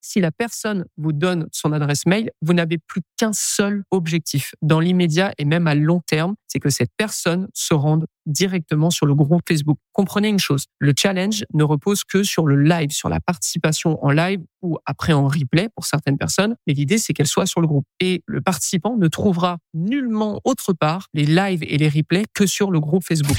si la personne vous donne son adresse mail, vous n'avez plus qu'un seul objectif dans l'immédiat et même à long terme, c'est que cette personne se rende directement sur le groupe Facebook. Comprenez une chose, le challenge ne repose que sur le live, sur la participation en live ou après en replay pour certaines personnes, mais l'idée c'est qu'elle soit sur le groupe. Et le participant ne trouvera nullement autre part les lives et les replays que sur le groupe Facebook.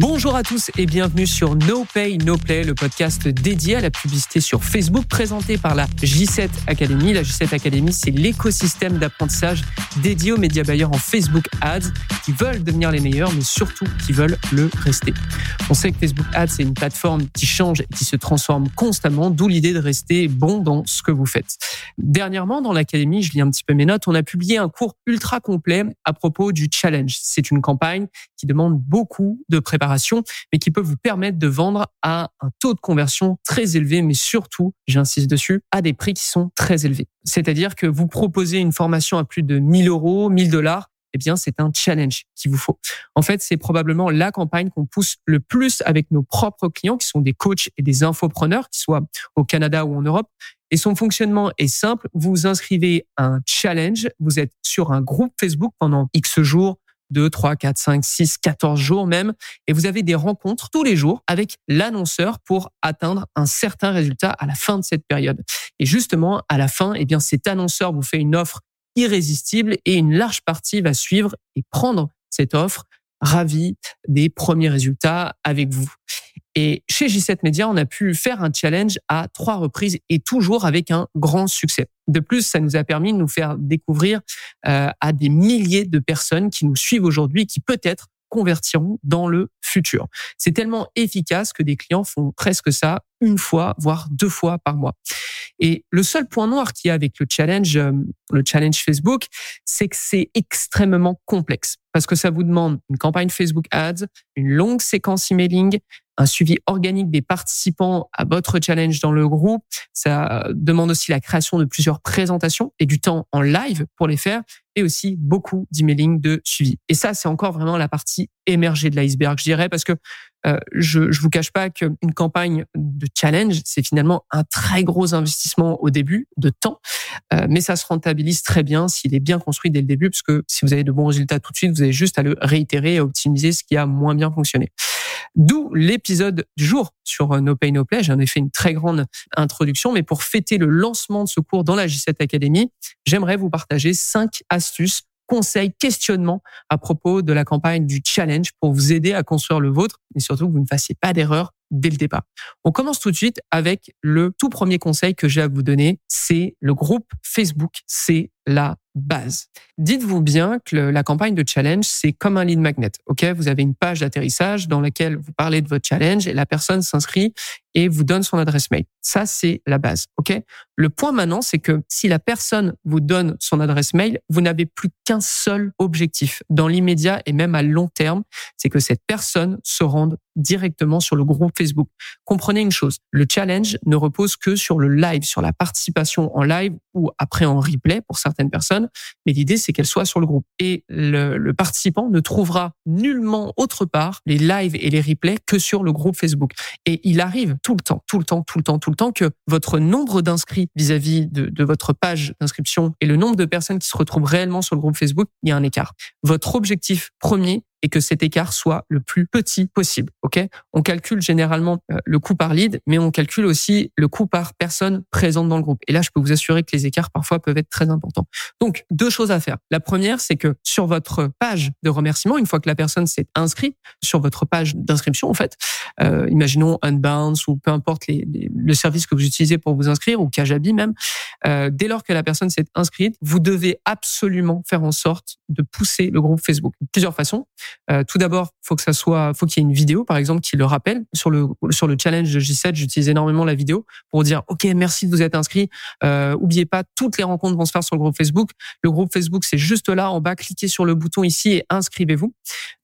Bonjour à tous et bienvenue sur No Pay No Play, le podcast dédié à la publicité sur Facebook présenté par la J7 Academy. La J7 Academy, c'est l'écosystème d'apprentissage dédié aux médias bailleurs en Facebook Ads qui veulent devenir les meilleurs, mais surtout qui veulent le rester. On sait que Facebook Ads, c'est une plateforme qui change et qui se transforme constamment, d'où l'idée de rester bon dans ce que vous faites. Dernièrement, dans l'Académie, je lis un petit peu mes notes, on a publié un cours ultra complet à propos du challenge. C'est une campagne qui demande beaucoup de préparation mais qui peut vous permettre de vendre à un taux de conversion très élevé, mais surtout, j'insiste dessus, à des prix qui sont très élevés. C'est-à-dire que vous proposez une formation à plus de 1000 euros, 1000 dollars, eh bien, c'est un challenge qu'il vous faut. En fait, c'est probablement la campagne qu'on pousse le plus avec nos propres clients, qui sont des coachs et des infopreneurs, qui soient au Canada ou en Europe. Et son fonctionnement est simple. Vous inscrivez un challenge. Vous êtes sur un groupe Facebook pendant X jours, 2, 3, 4, 5, 6, 14 jours même. Et vous avez des rencontres tous les jours avec l'annonceur pour atteindre un certain résultat à la fin de cette période. Et justement, à la fin, eh bien, cet annonceur vous fait une offre irrésistible et une large partie va suivre et prendre cette offre ravi des premiers résultats avec vous. Et chez J7 Media, on a pu faire un challenge à trois reprises et toujours avec un grand succès. De plus, ça nous a permis de nous faire découvrir euh, à des milliers de personnes qui nous suivent aujourd'hui, qui peut-être convertiront dans le futur. C'est tellement efficace que des clients font presque ça une fois, voire deux fois par mois. Et le seul point noir qu'il y a avec le challenge, euh, le challenge Facebook, c'est que c'est extrêmement complexe parce que ça vous demande une campagne Facebook Ads, une longue séquence emailing, un suivi organique des participants à votre challenge dans le groupe. Ça demande aussi la création de plusieurs présentations et du temps en live pour les faire et aussi beaucoup d'emailing de suivi. Et ça, c'est encore vraiment la partie émergée de l'iceberg, je dirais, parce que euh, je je vous cache pas qu'une campagne de challenge, c'est finalement un très gros investissement au début de temps, euh, mais ça se rentabilise très bien s'il est bien construit dès le début, parce que si vous avez de bons résultats tout de suite, vous avez juste à le réitérer et optimiser ce qui a moins bien fonctionné. D'où l'épisode du jour sur euh, No Pay No Play. J'en ai fait une très grande introduction, mais pour fêter le lancement de ce cours dans la J7 Academy, j'aimerais vous partager cinq astuces conseils, questionnements à propos de la campagne du challenge pour vous aider à construire le vôtre et surtout que vous ne fassiez pas d'erreur dès le départ. On commence tout de suite avec le tout premier conseil que j'ai à vous donner, c'est le groupe Facebook, c'est la base. Dites-vous bien que la campagne de challenge, c'est comme un lead magnet. OK, vous avez une page d'atterrissage dans laquelle vous parlez de votre challenge et la personne s'inscrit et vous donne son adresse mail. Ça, c'est la base. OK? Le point maintenant, c'est que si la personne vous donne son adresse mail, vous n'avez plus qu'un seul objectif dans l'immédiat et même à long terme, c'est que cette personne se rende directement sur le groupe Facebook. Comprenez une chose, le challenge ne repose que sur le live, sur la participation en live ou après en replay pour certaines personnes, mais l'idée c'est qu'elle soit sur le groupe. Et le, participant ne trouvera nullement autre part les lives et les replays que sur le groupe Facebook. Et il arrive tout le temps, tout le temps, tout le temps, tout le temps que votre nombre d'inscrits vis-à-vis de, de votre page d'inscription et le nombre de personnes qui se retrouvent réellement sur le groupe Facebook, il y a un écart. Votre objectif premier, et que cet écart soit le plus petit possible. Ok? On calcule généralement euh, le coût par lead, mais on calcule aussi le coût par personne présente dans le groupe. Et là, je peux vous assurer que les écarts parfois peuvent être très importants. Donc, deux choses à faire. La première, c'est que sur votre page de remerciement, une fois que la personne s'est inscrite sur votre page d'inscription, en fait, euh, imaginons Unbounce ou peu importe les, le service que vous utilisez pour vous inscrire ou Kajabi même, euh, dès lors que la personne s'est inscrite, vous devez absolument faire en sorte de pousser le groupe Facebook. Plusieurs façons. Euh, tout d'abord, faut que ça soit, faut qu'il y ait une vidéo, par exemple, qui le rappelle. Sur le sur le challenge de J7, j'utilise énormément la vidéo pour dire, ok, merci de vous être inscrit. Euh, oubliez pas, toutes les rencontres vont se faire sur le groupe Facebook. Le groupe Facebook, c'est juste là en bas. Cliquez sur le bouton ici et inscrivez-vous.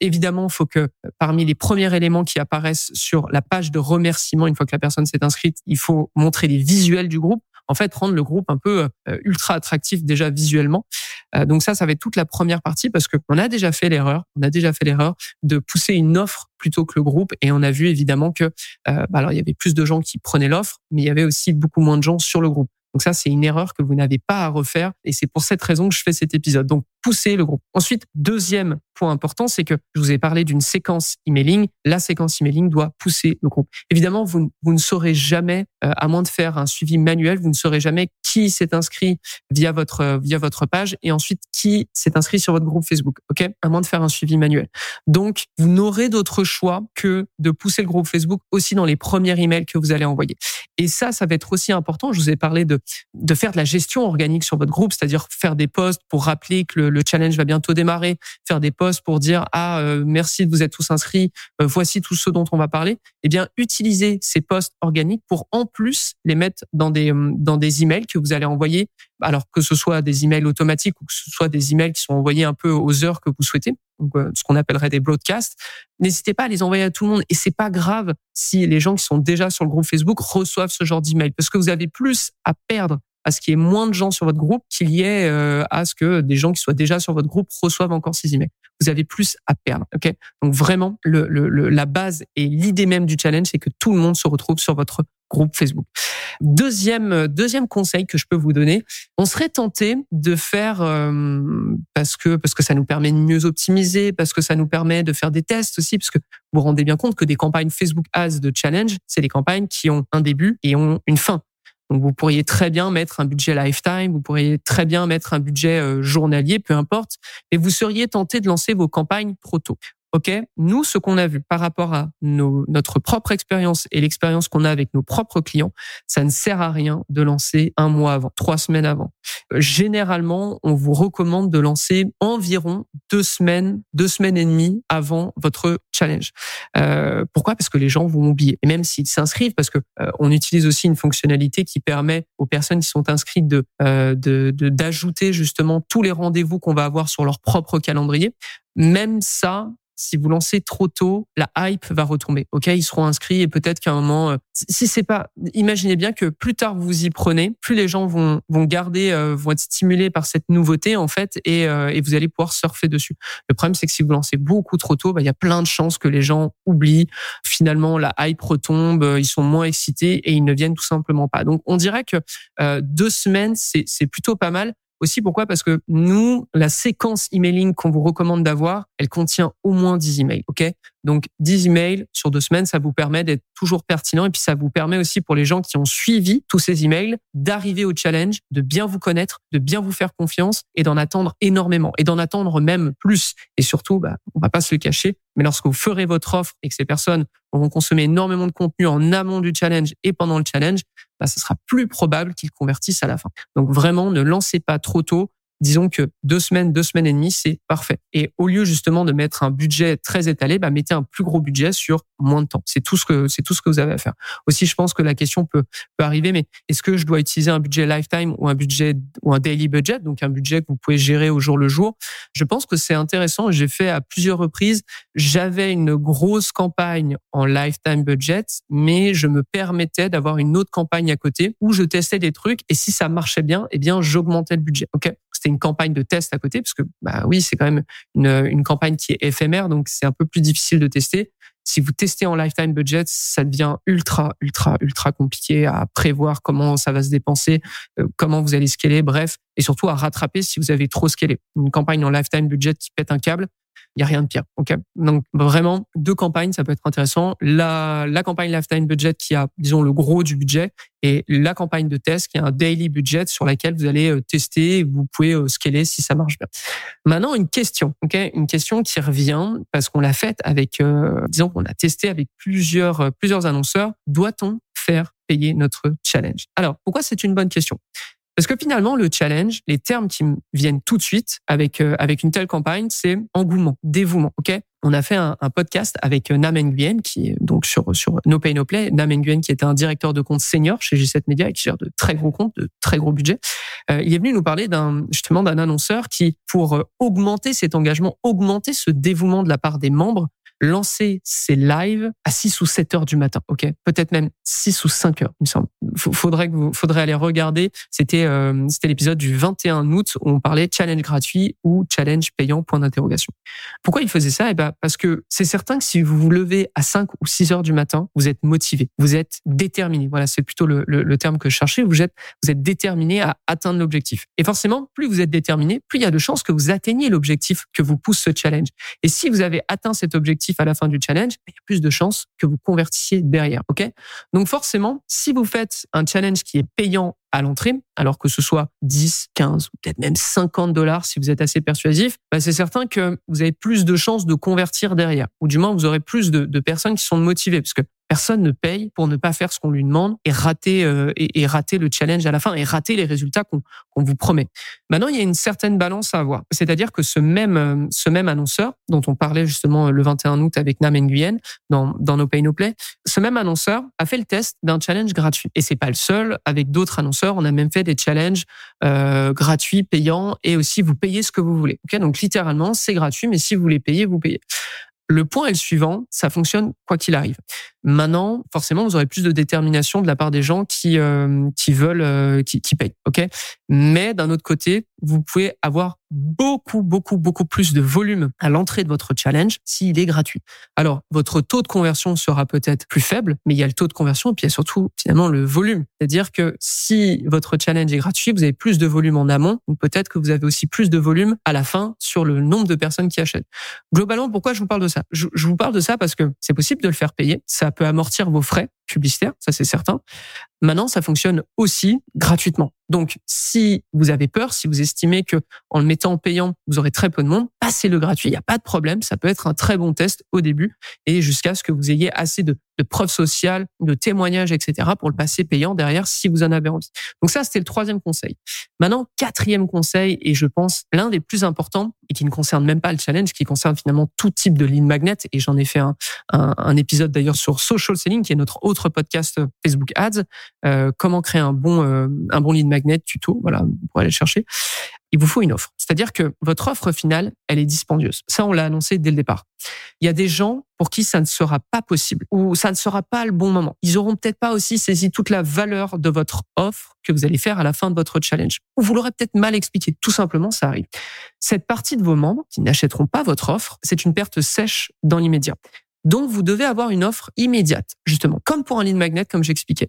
Évidemment, faut que parmi les premiers éléments qui apparaissent sur la page de remerciement, une fois que la personne s'est inscrite, il faut montrer les visuels du groupe en fait rendre le groupe un peu euh, ultra attractif déjà visuellement. Euh, donc ça, ça va être toute la première partie parce que on a déjà fait l'erreur, on a déjà fait l'erreur de pousser une offre plutôt que le groupe et on a vu évidemment que euh, bah alors il y avait plus de gens qui prenaient l'offre, mais il y avait aussi beaucoup moins de gens sur le groupe. Donc ça, c'est une erreur que vous n'avez pas à refaire et c'est pour cette raison que je fais cet épisode. Donc pousser le groupe. Ensuite, deuxième point important, c'est que je vous ai parlé d'une séquence emailing. La séquence emailing doit pousser le groupe. Évidemment, vous, vous ne saurez jamais, euh, à moins de faire un suivi manuel, vous ne saurez jamais qui s'est inscrit via votre via votre page et ensuite qui s'est inscrit sur votre groupe Facebook. Ok, à moins de faire un suivi manuel. Donc, vous n'aurez d'autre choix que de pousser le groupe Facebook aussi dans les premiers emails que vous allez envoyer. Et ça, ça va être aussi important. Je vous ai parlé de de faire de la gestion organique sur votre groupe, c'est-à-dire faire des posts pour rappeler que le, le challenge va bientôt démarrer, faire des posts pour dire ah euh, merci de vous être tous inscrits, euh, voici tout ce dont on va parler. Eh bien, utilisez ces posts organiques pour en plus les mettre dans des dans des emails que vous allez envoyer, alors que ce soit des emails automatiques ou que ce soit des emails qui sont envoyés un peu aux heures que vous souhaitez, donc euh, ce qu'on appellerait des broadcasts. N'hésitez pas à les envoyer à tout le monde et c'est pas grave si les gens qui sont déjà sur le groupe Facebook reçoivent ce genre d'email parce que vous avez plus à perdre à ce qu'il y ait moins de gens sur votre groupe qu'il y ait euh, à ce que des gens qui soient déjà sur votre groupe reçoivent encore ces emails. Vous avez plus à perdre. Ok? Donc vraiment, le, le, la base et l'idée même du challenge, c'est que tout le monde se retrouve sur votre groupe Facebook. Deuxième deuxième conseil que je peux vous donner, on serait tenté de faire euh, parce que parce que ça nous permet de mieux optimiser, parce que ça nous permet de faire des tests aussi, parce que vous vous rendez bien compte que des campagnes Facebook Ads de challenge, c'est des campagnes qui ont un début et ont une fin. Donc vous pourriez très bien mettre un budget lifetime, vous pourriez très bien mettre un budget euh, journalier, peu importe, mais vous seriez tenté de lancer vos campagnes tôt. OK? Nous, ce qu'on a vu par rapport à nos, notre propre expérience et l'expérience qu'on a avec nos propres clients, ça ne sert à rien de lancer un mois avant, trois semaines avant. Généralement, on vous recommande de lancer environ deux semaines, deux semaines et demie avant votre challenge. Euh, pourquoi? Parce que les gens vont oublier. Et même s'ils s'inscrivent, parce que euh, on utilise aussi une fonctionnalité qui permet aux personnes qui sont inscrites de euh, d'ajouter justement tous les rendez-vous qu'on va avoir sur leur propre calendrier. Même ça, si vous lancez trop tôt, la hype va retomber. Ok, ils seront inscrits et peut-être qu'à un moment, euh, si c'est pas, imaginez bien que plus tard vous y prenez, plus les gens vont vont garder, euh, vont être stimulés par cette nouveauté en fait, et, euh, et vous allez pouvoir surfer dessus. Le problème c'est que si vous lancez beaucoup trop tôt, bah, il y a plein de chances que les gens oublient. Finalement, la hype retombe, ils sont moins excités et ils ne viennent tout simplement pas. Donc, on dirait que deux semaines c'est c'est plutôt pas mal. Aussi, pourquoi? Parce que nous, la séquence emailing qu'on vous recommande d'avoir, elle contient au moins 10 emails. OK? Donc, 10 emails sur deux semaines, ça vous permet d'être toujours pertinent. Et puis, ça vous permet aussi pour les gens qui ont suivi tous ces emails d'arriver au challenge, de bien vous connaître, de bien vous faire confiance et d'en attendre énormément et d'en attendre même plus. Et surtout, bah, on va pas se le cacher, mais lorsque vous ferez votre offre et que ces personnes vont consommer énormément de contenu en amont du challenge et pendant le challenge, bah, ce sera plus probable qu'ils convertissent à la fin. Donc vraiment, ne lancez pas trop tôt disons que deux semaines, deux semaines et demie, c'est parfait. Et au lieu justement de mettre un budget très étalé, bah, mettez un plus gros budget sur moins de temps. C'est tout ce que c'est tout ce que vous avez à faire. Aussi, je pense que la question peut peut arriver, mais est-ce que je dois utiliser un budget lifetime ou un budget ou un daily budget, donc un budget que vous pouvez gérer au jour le jour? Je pense que c'est intéressant. J'ai fait à plusieurs reprises. J'avais une grosse campagne en lifetime budget, mais je me permettais d'avoir une autre campagne à côté où je testais des trucs et si ça marchait bien, eh bien j'augmentais le budget. Ok? C'était une campagne de test à côté, parce que bah oui, c'est quand même une, une campagne qui est éphémère, donc c'est un peu plus difficile de tester. Si vous testez en lifetime budget, ça devient ultra, ultra, ultra compliqué à prévoir comment ça va se dépenser, euh, comment vous allez scaler, bref, et surtout à rattraper si vous avez trop scalé. Une campagne en lifetime budget qui pète un câble, il y a rien de pire. Donc vraiment deux campagnes, ça peut être intéressant. La campagne lifetime budget qui a disons le gros du budget et la campagne de test qui a un daily budget sur laquelle vous allez euh, tester, vous pouvez euh, scaler si ça marche bien. Maintenant une question, une question qui revient parce qu'on l'a faite avec, euh, disons qu'on a testé avec plusieurs plusieurs annonceurs. Doit-on faire payer notre challenge? Alors pourquoi c'est une bonne question? Parce que finalement, le challenge, les termes qui viennent tout de suite avec euh, avec une telle campagne, c'est engouement, dévouement. Ok? On a fait un, podcast avec Nam Nguyen, qui est donc sur, sur No Pay No Play. Nam Nguyen, qui est un directeur de compte senior chez G7 Media et qui gère de très gros comptes, de très gros budgets. Euh, il est venu nous parler d'un, justement, d'un annonceur qui, pour euh, augmenter cet engagement, augmenter ce dévouement de la part des membres, lancer ses lives à 6 ou 7 heures du matin, ok? Peut-être même 6 ou 5 heures, il me semble. Faudrait que vous, faudrait aller regarder. C'était euh, c'était l'épisode du 21 août où on parlait challenge gratuit ou challenge payant point d'interrogation. Pourquoi il faisait ça? Eh ben parce que c'est certain que si vous vous levez à 5 ou 6 heures du matin, vous êtes motivé, vous êtes déterminé. Voilà, c'est plutôt le, le, le, terme que je cherchais. Vous êtes vous êtes déterminé à atteindre l'objectif. Et forcément, plus vous êtes déterminé, plus il y a de chances que vous atteigniez l'objectif que vous pousse ce challenge. Et si vous avez atteint cet objectif à la fin du challenge, il y a plus de chances que vous convertissiez derrière. Ok? Donc forcément, si vous faites un challenge qui est payant à l'entrée, alors que ce soit 10, 15 ou peut-être même 50 dollars si vous êtes assez persuasif, bah c'est certain que vous avez plus de chances de convertir derrière. Ou du moins, vous aurez plus de, de personnes qui sont motivées. Parce que Personne ne paye pour ne pas faire ce qu'on lui demande et rater euh, et, rater le challenge à la fin et rater les résultats qu'on vous promet. Maintenant, il y a une certaine balance à avoir. C'est-à-dire que ce même euh, ce même annonceur dont on parlait justement le 21 août avec Nam Nguyen dans dans No Pay No Play, ce même annonceur a fait le test d'un challenge gratuit. Et c'est pas le seul. Avec d'autres annonceurs, on a même fait des challenges euh, gratuits, payants et aussi vous payez ce que vous voulez. Ok, donc littéralement c'est gratuit, mais si vous voulez payer, vous payez. Le point est le suivant, ça fonctionne quoi qu'il arrive. Maintenant, forcément, vous aurez plus de détermination de la part des gens qui euh, qui veulent euh, qui, qui payent, ok? Mais d'un autre côté, vous pouvez avoir beaucoup beaucoup beaucoup plus de volume à l'entrée de votre challenge s'il est gratuit. Alors, votre taux de conversion sera peut-être plus faible, mais il y a le taux de conversion et puis il y a surtout finalement le volume. C'est-à-dire que si votre challenge est gratuit, vous avez plus de volume en amont, peut-être que vous avez aussi plus de volume à la fin sur le nombre de personnes qui achètent. Globalement, pourquoi je vous parle de ça? Je, je vous parle de ça parce que c'est possible de le faire payer. Ça peut amortir vos frais publicitaires, ça c'est certain. Maintenant, ça fonctionne aussi gratuitement. Donc, si vous avez peur, si vous estimez que en le mettant en payant, vous aurez très peu de monde, passez le gratuit. Il n'y a pas de problème. Ça peut être un très bon test au début et jusqu'à ce que vous ayez assez de, de preuves sociales, de témoignages, etc. pour le passer payant derrière si vous en avez envie. Donc ça, c'était le troisième conseil. Maintenant, quatrième conseil et je pense l'un des plus importants et qui ne concerne même pas le challenge, qui concerne finalement tout type de lead magnet. Et j'en ai fait un, un, un épisode d'ailleurs sur social selling, qui est notre autre podcast Facebook Ads. Euh, comment créer un bon euh, un bon lead magnet tuto. Voilà, pour aller le chercher. Il vous faut une offre. C'est-à-dire que votre offre finale, elle est dispendieuse. Ça, on l'a annoncé dès le départ. Il y a des gens pour qui ça ne sera pas possible ou ça ne sera pas le bon moment. Ils auront peut-être pas aussi saisi toute la valeur de votre offre que vous allez faire à la fin de votre challenge. Ou vous l'aurez peut-être mal expliqué. Tout simplement, ça arrive. Cette partie de vos membres qui n'achèteront pas votre offre, c'est une perte sèche dans l'immédiat. Donc, vous devez avoir une offre immédiate, justement, comme pour un lead magnet, comme j'expliquais.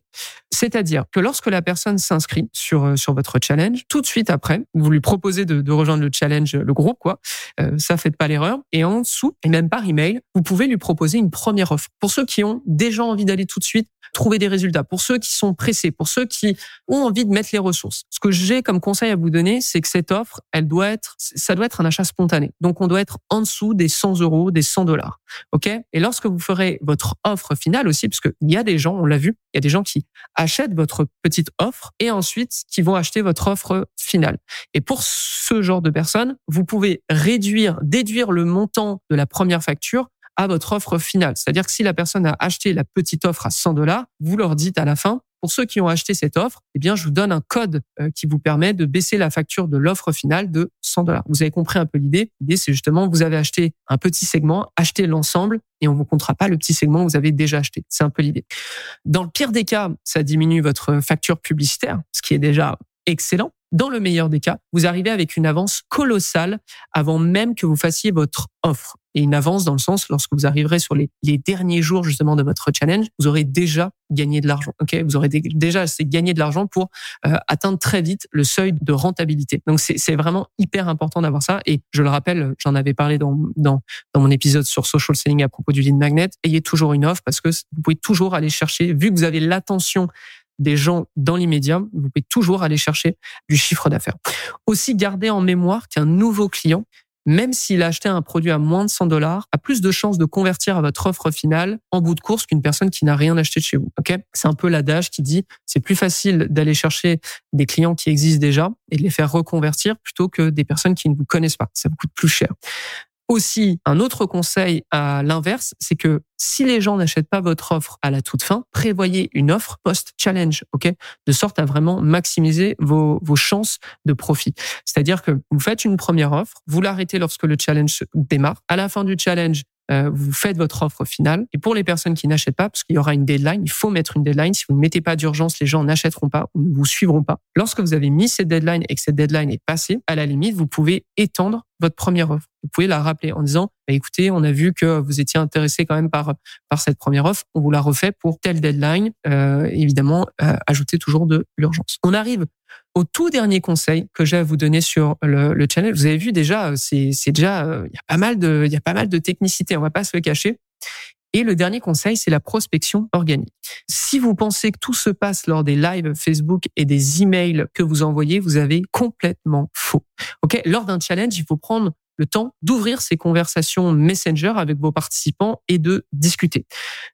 C'est-à-dire que lorsque la personne s'inscrit sur euh, sur votre challenge, tout de suite après, vous lui proposez de, de rejoindre le challenge, le groupe, quoi. Euh, ça, faites pas l'erreur. Et en dessous, et même par email, vous pouvez lui proposer une première offre. Pour ceux qui ont déjà envie d'aller tout de suite trouver des résultats, pour ceux qui sont pressés, pour ceux qui ont envie de mettre les ressources. Ce que j'ai comme conseil à vous donner, c'est que cette offre, elle doit être, ça doit être un achat spontané. Donc, on doit être en dessous des 100 euros, des 100 dollars. OK? Et lorsque vous ferez votre offre finale aussi, parce qu'il y a des gens, on l'a vu, il y a des gens qui achètent votre petite offre et ensuite qui vont acheter votre offre finale. Et pour ce genre de personnes, vous pouvez réduire, déduire le montant de la première facture à votre offre finale. C'est-à-dire que si la personne a acheté la petite offre à 100 dollars, vous leur dites à la fin, pour ceux qui ont acheté cette offre, eh bien, je vous donne un code euh, qui vous permet de baisser la facture de l'offre finale de 100 dollars. Vous avez compris un peu l'idée? L'idée, c'est justement, vous avez acheté un petit segment, acheté l'ensemble et on vous comptera pas le petit segment que vous avez déjà acheté. C'est un peu l'idée. Dans le pire des cas, ça diminue votre facture publicitaire, ce qui est déjà excellent. Dans le meilleur des cas, vous arrivez avec une avance colossale avant même que vous fassiez votre offre. Et une avance dans le sens, lorsque vous arriverez sur les, les derniers jours justement de votre challenge, vous aurez déjà gagné de l'argent. Ok, vous aurez déjà assez gagné de l'argent pour euh, atteindre très vite le seuil de rentabilité. Donc c'est vraiment hyper important d'avoir ça. Et je le rappelle, j'en avais parlé dans, dans dans mon épisode sur social selling à propos du lead magnet. Ayez toujours une offre parce que vous pouvez toujours aller chercher, vu que vous avez l'attention des gens dans l'immédiat, vous pouvez toujours aller chercher du chiffre d'affaires. Aussi, gardez en mémoire qu'un nouveau client, même s'il a acheté un produit à moins de 100 dollars, a plus de chances de convertir à votre offre finale en bout de course qu'une personne qui n'a rien acheté de chez vous. C'est un peu l'adage qui dit c'est plus facile d'aller chercher des clients qui existent déjà et de les faire reconvertir plutôt que des personnes qui ne vous connaissent pas. Ça vous coûte plus cher. Aussi, un autre conseil à l'inverse, c'est que si les gens n'achètent pas votre offre à la toute fin, prévoyez une offre post-challenge, ok, de sorte à vraiment maximiser vos, vos chances de profit. C'est-à-dire que vous faites une première offre, vous l'arrêtez lorsque le challenge démarre. À la fin du challenge, euh, vous faites votre offre finale. Et pour les personnes qui n'achètent pas, parce qu'il y aura une deadline, il faut mettre une deadline. Si vous ne mettez pas d'urgence, les gens n'achèteront pas ou ne vous suivront pas. Lorsque vous avez mis cette deadline et que cette deadline est passée, à la limite, vous pouvez étendre votre première offre. Vous pouvez la rappeler en disant, bah, écoutez, on a vu que vous étiez intéressé quand même par par cette première offre, on vous la refait pour telle deadline. Euh, évidemment, euh, ajoutez toujours de l'urgence. On arrive au tout dernier conseil que j'ai à vous donner sur le, le channel. Vous avez vu déjà, c'est c'est déjà, euh, il y a pas mal de il y a pas mal de technicité. On va pas se le cacher. Et le dernier conseil, c'est la prospection organique. Si vous pensez que tout se passe lors des lives Facebook et des emails que vous envoyez, vous avez complètement faux. Ok, lors d'un challenge, il faut prendre le temps d'ouvrir ces conversations Messenger avec vos participants et de discuter.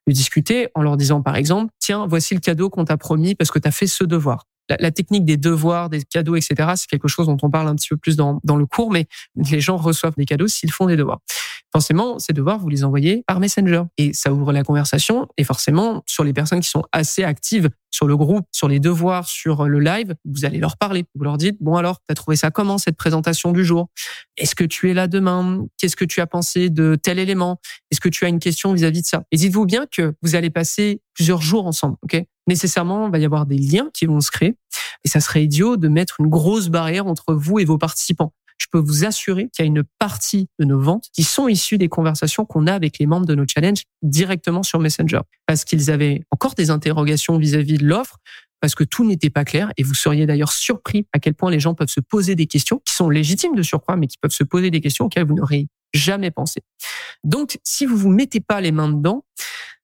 De discuter en leur disant par exemple, tiens, voici le cadeau qu'on t'a promis parce que tu as fait ce devoir. La, technique des devoirs, des cadeaux, etc., c'est quelque chose dont on parle un petit peu plus dans, dans le cours, mais les gens reçoivent des cadeaux s'ils font des devoirs forcément, ces devoirs, vous les envoyez par Messenger. Et ça ouvre la conversation. Et forcément, sur les personnes qui sont assez actives sur le groupe, sur les devoirs, sur le live, vous allez leur parler. Vous leur dites, bon alors, t'as trouvé ça comment cette présentation du jour? Est-ce que tu es là demain? Qu'est-ce que tu as pensé de tel élément? Est-ce que tu as une question vis-à-vis de ça? Et dites-vous bien que vous allez passer plusieurs jours ensemble, ok? Nécessairement, il va y avoir des liens qui vont se créer. Et ça serait idiot de mettre une grosse barrière entre vous et vos participants je peux vous assurer qu'il y a une partie de nos ventes qui sont issues des conversations qu'on a avec les membres de nos challenges directement sur Messenger. Parce qu'ils avaient encore des interrogations vis-à-vis de l'offre, parce que tout n'était pas clair. Et vous seriez d'ailleurs surpris à quel point les gens peuvent se poser des questions qui sont légitimes de surcroît, mais qui peuvent se poser des questions auxquelles vous n'aurez jamais pensé. Donc, si vous vous mettez pas les mains dedans,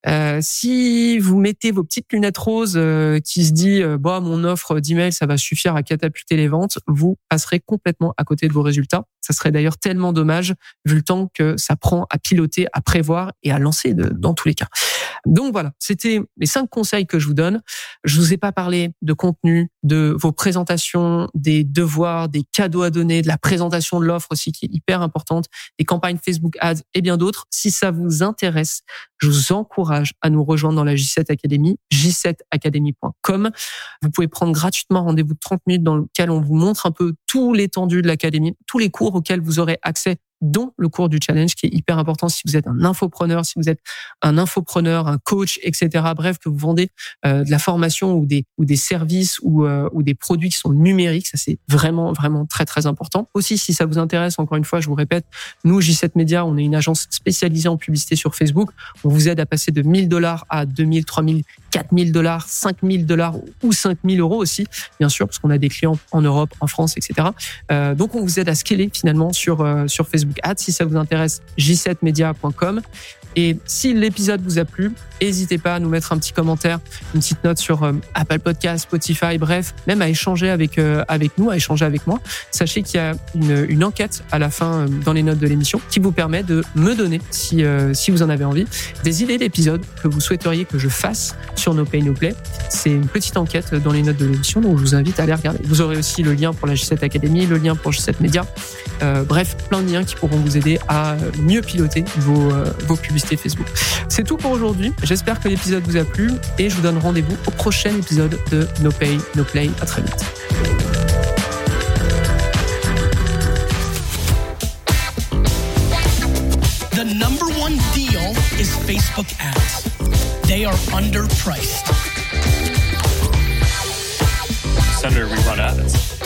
euh, si vous mettez vos petites lunettes roses euh, qui se dit euh, bah mon offre d'email ça va suffire à catapulter les ventes, vous passerez complètement à côté de vos résultats. Ça serait d'ailleurs tellement dommage vu le temps que ça prend à piloter, à prévoir et à lancer dans tous les cas. Donc voilà, c'était les cinq conseils que je vous donne. Je vous ai pas parlé de contenu, de vos présentations, des devoirs, des cadeaux à donner, de la présentation de l'offre aussi qui est hyper importante, des campagnes Facebook Ads et bien d'autres. Si ça vous intéresse, je vous encourage à nous rejoindre dans la J7 Academy, j7academy.com. Vous pouvez prendre gratuitement rendez-vous de 30 minutes dans lequel on vous montre un peu tout l'étendue de l'académie, tous les cours auxquels vous aurez accès dont le cours du challenge qui est hyper important si vous êtes un infopreneur, si vous êtes un infopreneur, un coach, etc. Bref, que vous vendez euh, de la formation ou des ou des services ou euh, ou des produits qui sont numériques, ça c'est vraiment vraiment très très important. Aussi, si ça vous intéresse, encore une fois, je vous répète, nous J7 Media, on est une agence spécialisée en publicité sur Facebook. On vous aide à passer de 1000 dollars à 2000, 3000, 4000 dollars, 5000 dollars ou 5000 euros aussi, bien sûr, parce qu'on a des clients en Europe, en France, etc. Euh, donc on vous aide à scaler finalement sur euh, sur Facebook si ça vous intéresse, j7media.com. Et si l'épisode vous a plu, n'hésitez pas à nous mettre un petit commentaire, une petite note sur euh, Apple Podcast, Spotify, bref, même à échanger avec euh, avec nous, à échanger avec moi. Sachez qu'il y a une, une, enquête à la fin euh, dans les notes de l'émission qui vous permet de me donner, si si vous en avez envie, des idées d'épisodes que vous souhaiteriez que je fasse sur No Pay No Play. C'est une petite enquête dans les notes de l'émission, donc je vous invite à aller regarder. Vous aurez aussi le lien pour la J7 Academy, le lien pour J7 Media, bref, plein de liens qui pourront vous aider à mieux piloter vos vos publicités Facebook. C'est tout pour aujourd'hui. J'espère que l'épisode vous a plu et je vous donne rendez-vous au prochain épisode de No Pay, No Play. À très vite. The number one deal is Facebook ads. They are underpriced. Senator, we run ads.